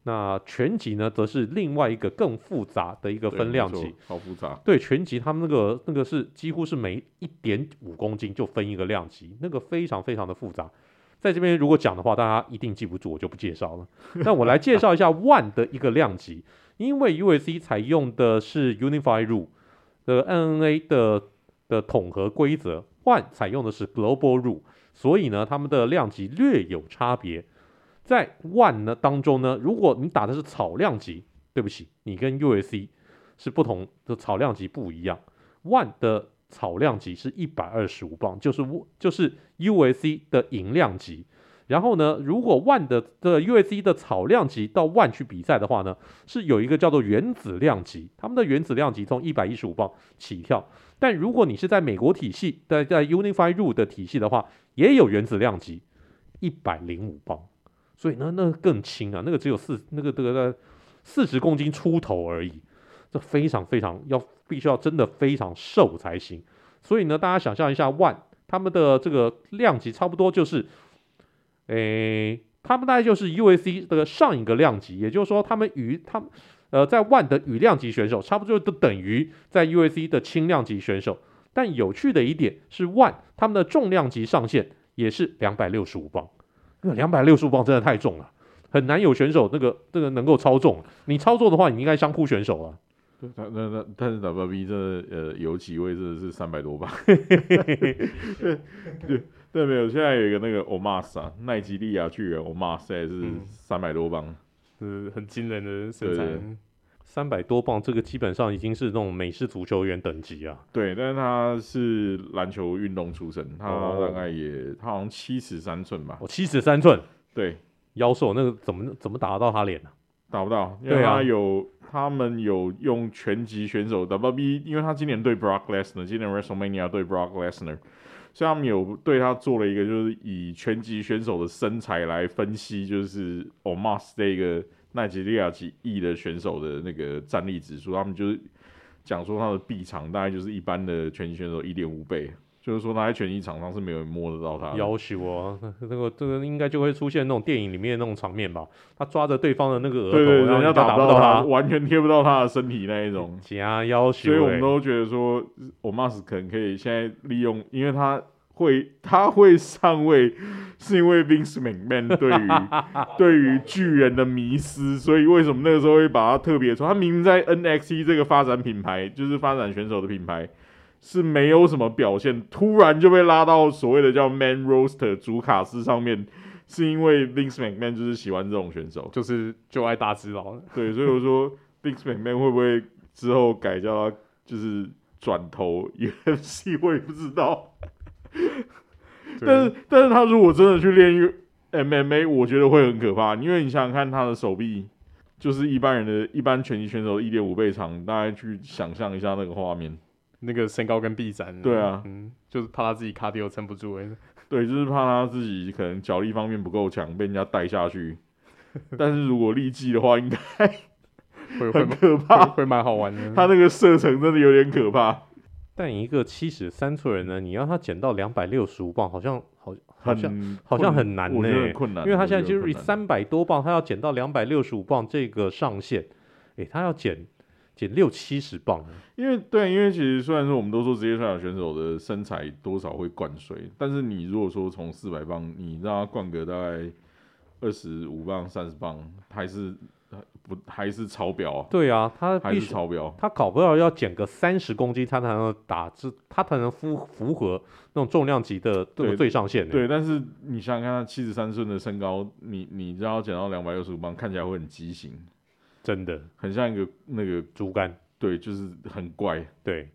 那拳击呢，则是另外一个更复杂的一个分量级，好复杂。对，拳击他们那个那个是几乎是每一点五公斤就分一个量级，那个非常非常的复杂。在这边如果讲的话，大家一定记不住，我就不介绍了。那我来介绍一下 ONE 的一个量级，因为 UFC 采用的是 Unified Rule 的 NNA 的的统合规则，ONE 采用的是 Global Rule，所以呢，他们的量级略有差别。在 ONE 呢当中呢，如果你打的是草量级，对不起，你跟 UFC 是不同的草量级不一样，ONE 的。草量级是一百二十五磅，就是就是 UFC 的银量级。然后呢，如果 ONE 的的 u s c 的草量级到 ONE 去比赛的话呢，是有一个叫做原子量级，他们的原子量级从一百一十五磅起跳。但如果你是在美国体系，在在 Unified Rule 的体系的话，也有原子量级一百零五磅，所以呢，那更轻啊，那个只有四那个这个四十公斤出头而已。这非常非常要必须要真的非常瘦才行，所以呢，大家想象一下，ONE 他们的这个量级差不多就是，诶，他们大概就是 UAC 的上一个量级，也就是说，他们与他们呃在 ONE 的羽量级选手差不多就等于在 UAC 的轻量级选手。但有趣的一点是，ONE 他们的重量级上限也是两百六十五磅，那两百六十五磅真的太重了，很难有选手那个这个能够操纵。你操作的话，你应该相扑选手啊。那那那，但是 WWE 这呃有几位真的是三百多磅，对对对，没有。现在有一个那个 Omas 啊，奈吉利亚巨人 Omas 现在是三百多磅，是很惊人的身材。三百多磅，这个基本上已经是那种美式足球员等级啊。对，但是他是篮球运动出身，他大概也、哦、他好像七尺三寸吧。哦，七尺三寸，对，腰瘦，那个怎么怎么打得到他脸呢、啊？打不到，因为他有、啊、他们有用拳击选手 WWE，因为他今年对 Brock Lesnar，今年 WrestleMania 对 Brock Lesnar，所以他们有对他做了一个，就是以拳击选手的身材来分析，就是 Omas 这个奈及利亚几亿的选手的那个战力指数，他们就是讲说他的臂长大概就是一般的拳击选手一点五倍。就是说，他在拳击场上是没有人摸得到他。要求啊，这个这个应该就会出现那种电影里面的那种场面吧？他抓着对方的那个额头，对对对，然后打不到他，完全贴不到他的身体那一种。加要求，所以我们都觉得说我 mas 可能可以现在利用，因为他会他会上位，是因为 Vince McMahon 对于 对于巨人的迷失，所以为什么那个时候会把他特别说，他明明在 NXT 这个发展品牌，就是发展选手的品牌。是没有什么表现，突然就被拉到所谓的叫 Main Roster 主卡司上面，是因为 Vince McMahon 就是喜欢这种选手，就是就爱大只佬。对，所以我说 Vince McMahon 会不会之后改叫他就是转投 UFC，我也不知道。但是，但是他如果真的去练 MMA，我觉得会很可怕，因为你想想看，他的手臂就是一般人的一般拳击选手一点五倍长，大家去想象一下那个画面。那个身高跟臂展，对啊，嗯，就是怕他自己卡迪又撑不住哎，对，就是怕他自己可能脚力方面不够强，被人家带下去。但是如果力技的话，应该会很可怕，会蛮好玩的。他那个射程真的有点可怕。但一个七十三寸人呢，你让他减到两百六十五磅，好像好好像好像很难呢，因为他现在就是三百多磅，他要减到两百六十五磅这个上限，诶、欸，他要减。减六七十磅，因为对，因为其实虽然说我们都说职业摔角选手的身材多少会灌水，但是你如果说从四百磅，你让他灌个大概二十五磅、三十磅，还是不还是超标啊？对啊，他还是超标，他搞不到要减个三十公斤，他才能打，他才能符符合那种重量级的这个最上限。对，但是你想想看，他七十三寸的身高，你你让他减到两百六十五磅，看起来会很畸形。真的。很像一个那个竹竿，对，就是很怪。对，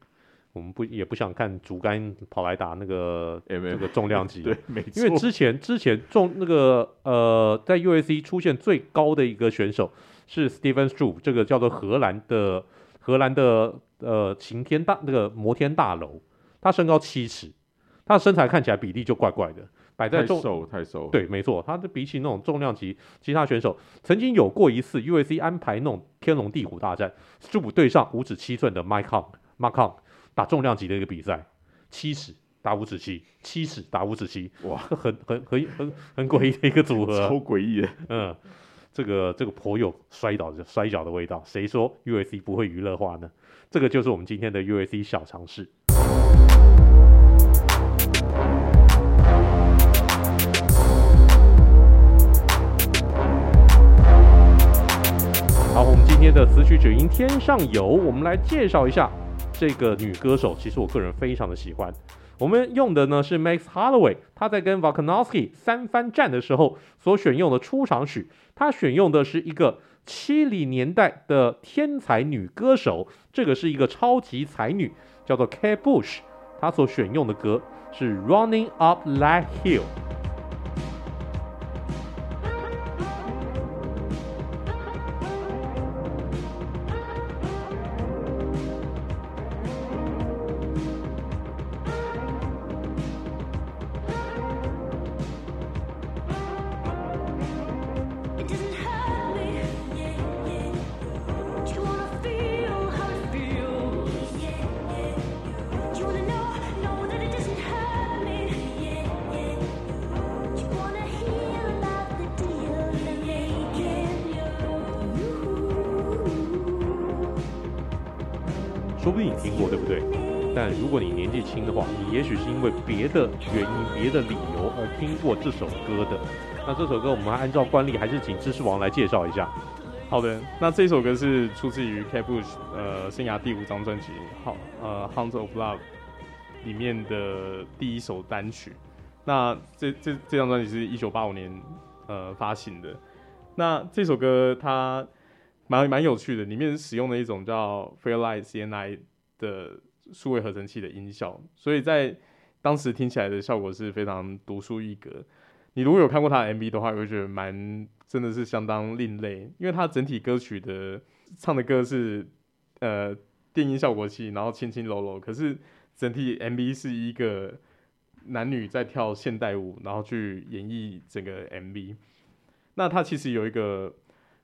我们不也不想看竹竿跑来打那个那个重量级，对，没错。因为之前之前重那个呃，在 UFC 出现最高的一个选手是 Steven Struve，这个叫做荷兰的荷荷兰的呃擎天大那个摩天大楼，他身高七尺，他的身材看起来比例就怪怪的，摆在重太瘦太瘦。对，没错，他的比起那种重量级其他选手，曾经有过一次 USC 安排那种天龙地虎大战，Stroop 对上五指七寸的 Mike Hong，Mark Hong 打重量级的一个比赛，七尺打五指七，七尺打五指七，哇，很很很很很诡异的一个组合，超诡异的，嗯。这个这个颇有摔倒的摔跤的味道，谁说 USC 不会娱乐化呢？这个就是我们今天的 USC 小常识。天的词曲只因天上有，我们来介绍一下这个女歌手。其实我个人非常的喜欢。我们用的呢是 Max Holloway，他在跟 Volkanovski 三番战的时候所选用的出场曲。他选用的是一个七零年代的天才女歌手，这个是一个超级才女，叫做 K. Bush。她所选用的歌是 Running Up That Hill。定你听过，对不对？但如果你年纪轻的话，你也许是因为别的原因、别的理由而听过这首歌的。那这首歌我们按照惯例，还是请知识王来介绍一下。好的，那这首歌是出自于 Kabush 呃生涯第五张专辑《好呃 Hounds of Love》里面的第一首单曲。那这这这张专辑是一九八五年呃发行的。那这首歌它。蛮蛮有趣的，里面使用了一种叫 Fairlight CNI 的数位合成器的音效，所以在当时听起来的效果是非常独树一格。你如果有看过他的 MV 的话，会觉得蛮真的是相当另类，因为他整体歌曲的唱的歌是呃电音效果器，然后轻轻柔柔，可是整体 MV 是一个男女在跳现代舞，然后去演绎整个 MV。那他其实有一个。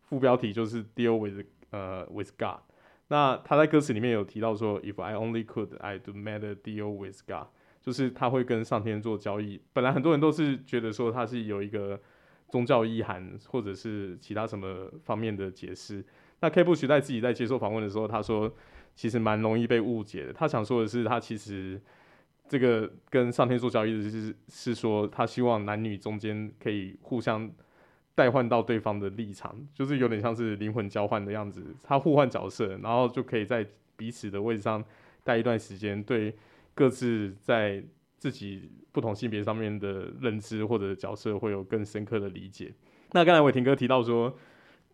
副标题就是 Deal with 呃、with God。那他在歌词里面有提到说，If I only could, I'd make a deal with God。就是他会跟上天做交易。本来很多人都是觉得说他是有一个宗教意涵，或者是其他什么方面的解释。那 Kate Bush 在自己在接受访问的时候，他说其实蛮容易被误解的。他想说的是，他其实这个跟上天做交易的是是说，他希望男女中间可以互相。代换到对方的立场，就是有点像是灵魂交换的样子，他互换角色，然后就可以在彼此的位置上待一段时间，对各自在自己不同性别上面的认知或者角色会有更深刻的理解。那刚才伟霆哥提到说，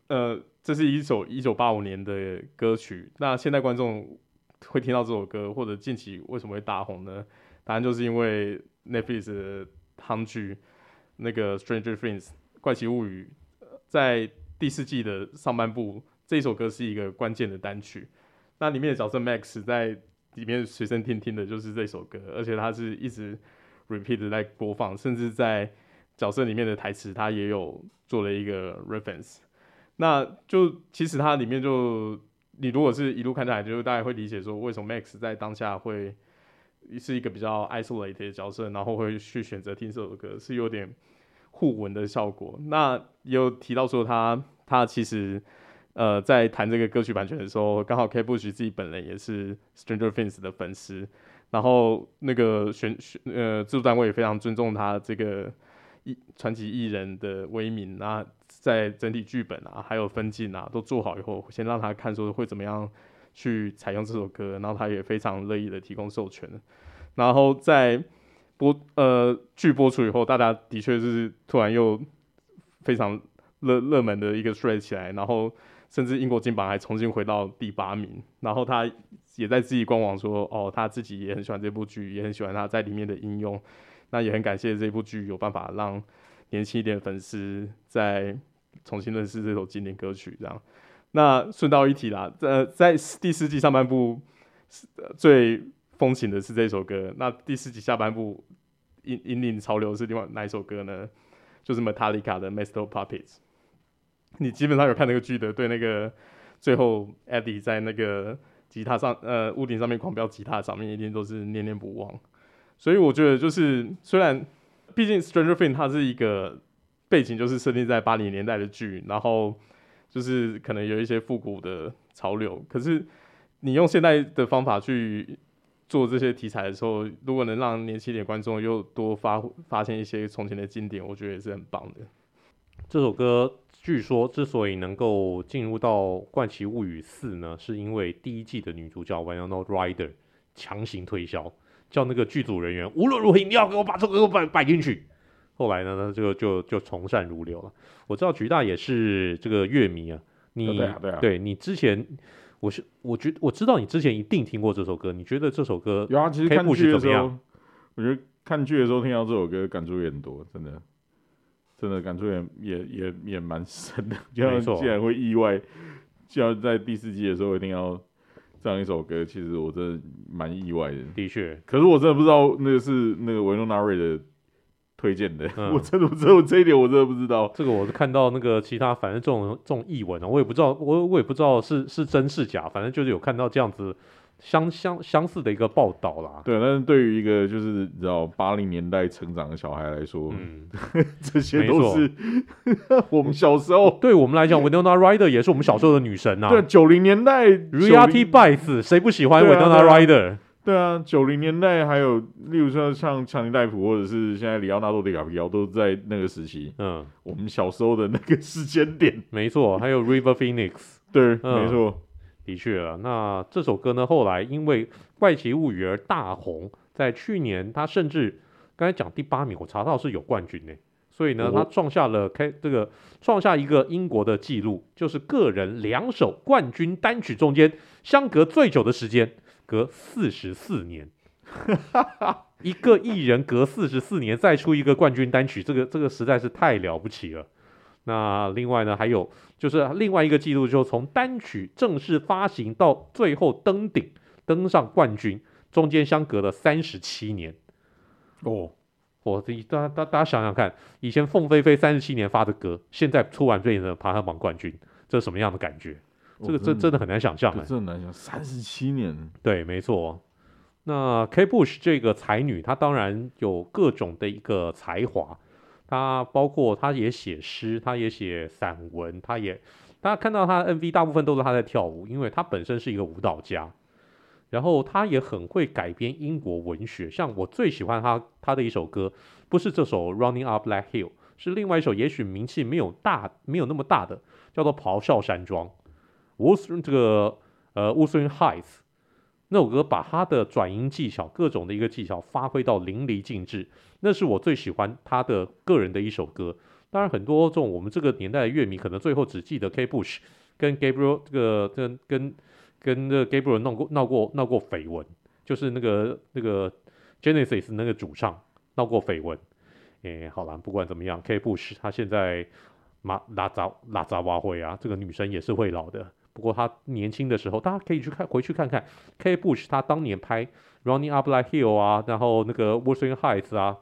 呃，这是一首一九八五年的歌曲，那现在观众会听到这首歌，或者近期为什么会大红呢？答案就是因为 Netflix 的韩剧那个 Stranger Things。怪奇物语在第四季的上半部，这首歌是一个关键的单曲。那里面的角色 Max 在里面随身听听的就是这首歌，而且他是一直 repeat 在播放，甚至在角色里面的台词他也有做了一个 reference。那就其实它里面就你如果是一路看下来，就大概会理解说为什么 Max 在当下会是一个比较 isolated 的角色，然后会去选择听这首歌，是有点。互文的效果，那有提到说他他其实呃在谈这个歌曲版权的时候，刚好 K Bush 自己本人也是 Stranger Things 的粉丝，然后那个选选呃制作单位也非常尊重他这个艺传奇艺人的威名，啊在整体剧本啊还有分镜啊都做好以后，先让他看说会怎么样去采用这首歌，然后他也非常乐意的提供授权，然后在。播呃剧播出以后，大家的确是突然又非常热热门的一个 thread 起来，然后甚至英国金榜还重新回到第八名。然后他也在自己官网说，哦，他自己也很喜欢这部剧，也很喜欢他在里面的应用。那也很感谢这部剧有办法让年轻一点的粉丝再重新认识这首经典歌曲。这样，那顺道一提啦，呃，在第四季上半部最风行的是这首歌，那第四集下半部引引领潮流是另外哪一首歌呢？就是 Metallica 的 Master Puppets。你基本上有看那个剧的，对那个最后 Eddie 在那个吉他上，呃，屋顶上面狂飙吉他，上面一定都是念念不忘。所以我觉得就是虽然毕竟 Stranger Things 它是一个背景，就是设定在八零年代的剧，然后。就是可能有一些复古的潮流，可是你用现代的方法去做这些题材的时候，如果能让年轻点观众又多发发现一些从前的经典，我觉得也是很棒的。这首歌据说之所以能够进入到《怪奇物语四》呢，是因为第一季的女主角 Winona Rider 强行推销，叫那个剧组人员无论如何一定要给我把这个给我摆摆进去。后来呢，他就就就从善如流了。我知道橘大也是这个乐迷啊，你对啊对啊，对你之前，我是我觉我知道你之前一定听过这首歌，你觉得这首歌有啊？其实看剧的时候，我觉得看剧的时候听到这首歌感触也很多，真的，真的感触也也也也蛮深的。没错，竟然会意外，竟然在第四季的时候一定要这样一首歌，其实我真的蛮意外的。的确，可是我真的不知道那个是那个维诺纳瑞的。推荐的，嗯、我真的不知道这一点，我真的不知道。这个我是看到那个其他，反正这种这种译文啊，我也不知道，我我也不知道是是真是假，反正就是有看到这样子相相相似的一个报道啦。对，但是对于一个就是你知道八零年代成长的小孩来说，嗯，这些都是 我们小时候。对我们来讲，Winona Ryder 也是我们小时候的女神呐、啊。对，九零年代 Reality Bites，谁不喜欢 Winona Ryder？对啊，九零年代还有，例如说像强尼戴普，或者是现在里奥纳多·迪卡皮奥，都在那个时期。嗯，我们小时候的那个时间点，没错。还有 River Phoenix，对，嗯、没错，的确啊。那这首歌呢，后来因为《怪奇物语》而大红，在去年他甚至刚才讲第八名，我查到是有冠军呢。所以呢，他创下了开这个创下一个英国的纪录，就是个人两首冠军单曲中间相隔最久的时间。隔四十四年，一个艺人隔四十四年再出一个冠军单曲，这个这个实在是太了不起了。那另外呢，还有就是另外一个记录，就是从单曲正式发行到最后登顶登上冠军，中间相隔了三十七年。哦，我这大家大大家想想看，以前凤飞飞三十七年发的歌，现在突然变成排行榜冠军，这是什么样的感觉？这个真真的很难想象，真的难想，三十七年，对，没错。那 Kate Bush 这个才女，她当然有各种的一个才华，她包括她也写诗，她也写散文，她也大家看到她的 MV，大部分都是她在跳舞，因为她本身是一个舞蹈家。然后她也很会改编英国文学，像我最喜欢她她的一首歌，不是这首 Running Up That Hill，是另外一首，也许名气没有大，没有那么大的，叫做《咆哮山庄》。Wuthering 这个呃 Wuthering Heights 那首歌把他的转音技巧，各种的一个技巧发挥到淋漓尽致，那是我最喜欢他的个人的一首歌。当然，很多这种我们这个年代的乐迷，可能最后只记得 K. Bush 跟 Gabriel 这个跟跟跟这 Gabriel 闹过闹过闹过绯闻，就是那个那个 Genesis 那个主唱闹过绯闻。诶，好了，不管怎么样，K. Bush 他现在马拉扎拉扎瓦会啊，这个女生也是会老的。不过他年轻的时候，大家可以去看回去看看，K. Bush 他当年拍 Running Up That Hill 啊，然后那个 Wuthering Heights 啊，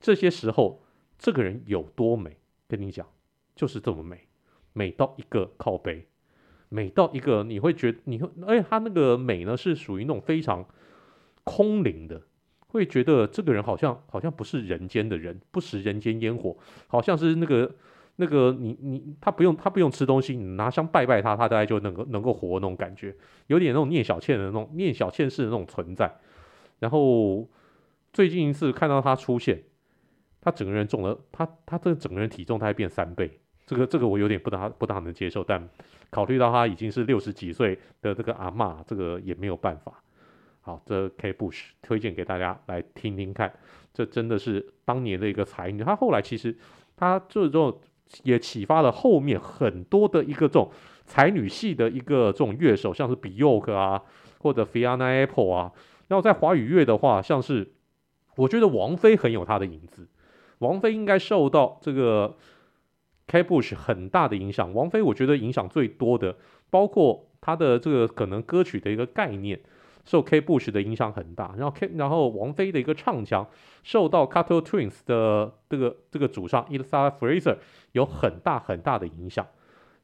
这些时候这个人有多美，跟你讲，就是这么美，美到一个靠背，美到一个你会觉得你会，哎，他那个美呢是属于那种非常空灵的，会觉得这个人好像好像不是人间的人，不食人间烟火，好像是那个。那个你你他不用他不用吃东西，你拿香拜拜他，他大概就能够能够活那种感觉，有点那种聂小倩的那种聂小倩式的那种存在。然后最近一次看到他出现，他整个人重了，他他这整个人体重大概变三倍，这个这个我有点不大不大能接受，但考虑到他已经是六十几岁的这个阿嬷，这个也没有办法。好，这 K Bush 推荐给大家来听听看，这真的是当年的一个才女。她后来其实他这种。也启发了后面很多的一个这种才女系的一个这种乐手，像是 Bjork 啊，或者 Fiona Apple 啊。然后在华语乐的话，像是我觉得王菲很有她的影子。王菲应该受到这个 Kate Bush 很大的影响。王菲我觉得影响最多的，包括她的这个可能歌曲的一个概念，受 K Bush 的影响很大。然后 K，然后王菲的一个唱腔，受到 Cattle Twins 的这个这个主唱 Elizabeth Fraser 有很大很大的影响。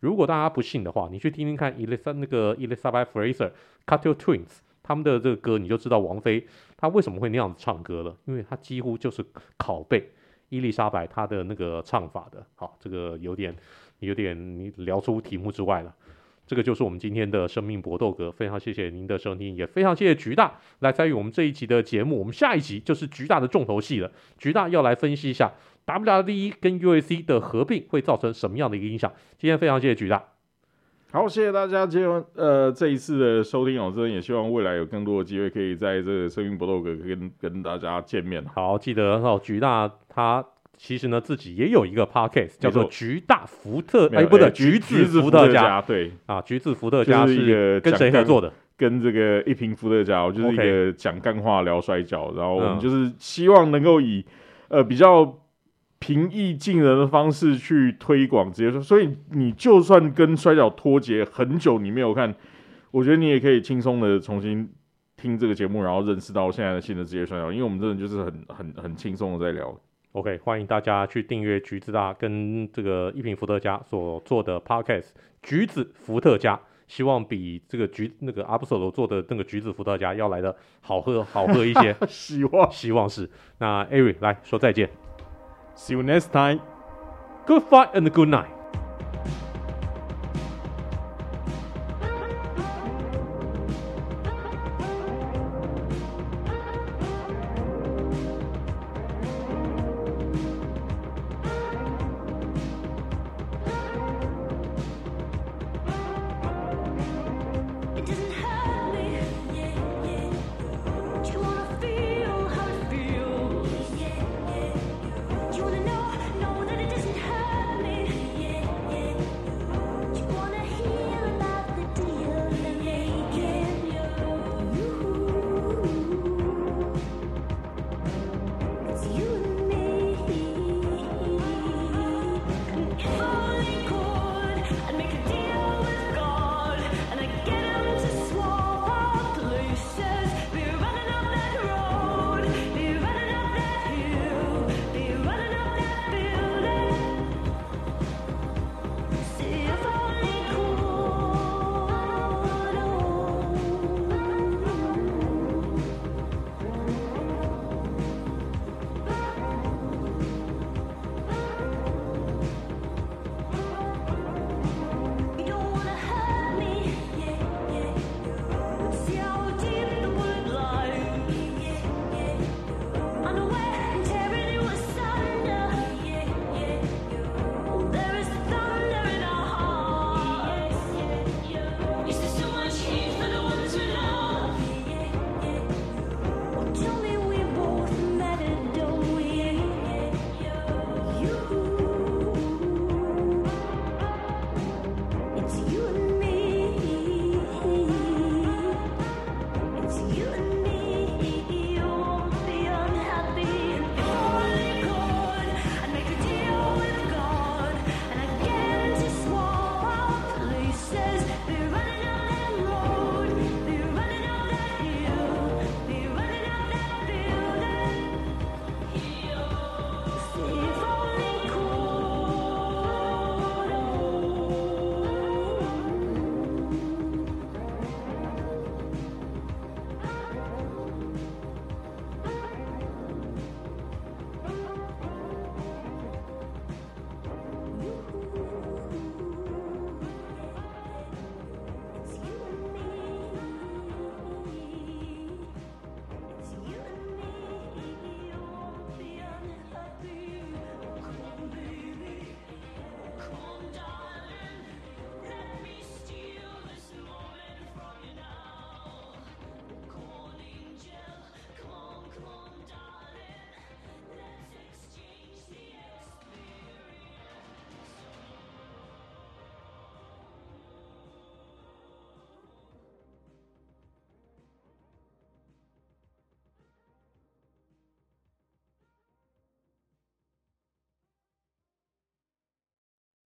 如果大家不信的话，你去听听看 Elisa 那个 Elizabeth Fraser Cattle Twins 他们的这个歌，你就知道王菲她为什么会那样子唱歌了，因为她几乎就是拷贝。伊丽莎白她的那个唱法的，好，这个有点有点你聊出题目之外了。这个就是我们今天的生命搏斗格，非常谢谢您的收听，也非常谢谢橘大来参与我们这一集的节目。我们下一集就是橘大的重头戏了，橘大要来分析一下 WWE 跟 UFC 的合并会造成什么样的一个影响。今天非常谢谢橘大。好，谢谢大家今天呃这一次的收听哦，真的也希望未来有更多的机会可以在这个生命搏斗格跟跟大家见面。好，记得哦，橘大他其实呢自己也有一个 podcast 叫做橘大福特，哎不对，橘子伏特加，对啊，橘子伏特加是一个跟谁合作的？跟这个一瓶伏特加，我就是一个讲干话聊摔跤，然后我们就是希望能够以呃比较。平易近人的方式去推广职业摔，所以你就算跟摔跤脱节很久，你没有看，我觉得你也可以轻松的重新听这个节目，然后认识到现在的新的职业摔跤，因为我们真的就是很很很轻松的在聊。OK，欢迎大家去订阅橘子大跟这个一瓶伏特加所做的 Podcast《橘子伏特加》，希望比这个橘那个阿布索罗做的那个橘子伏特加要来的好喝好喝一些。希望希望是。那 Ari 来说再见。See you next time. Good fight and good night.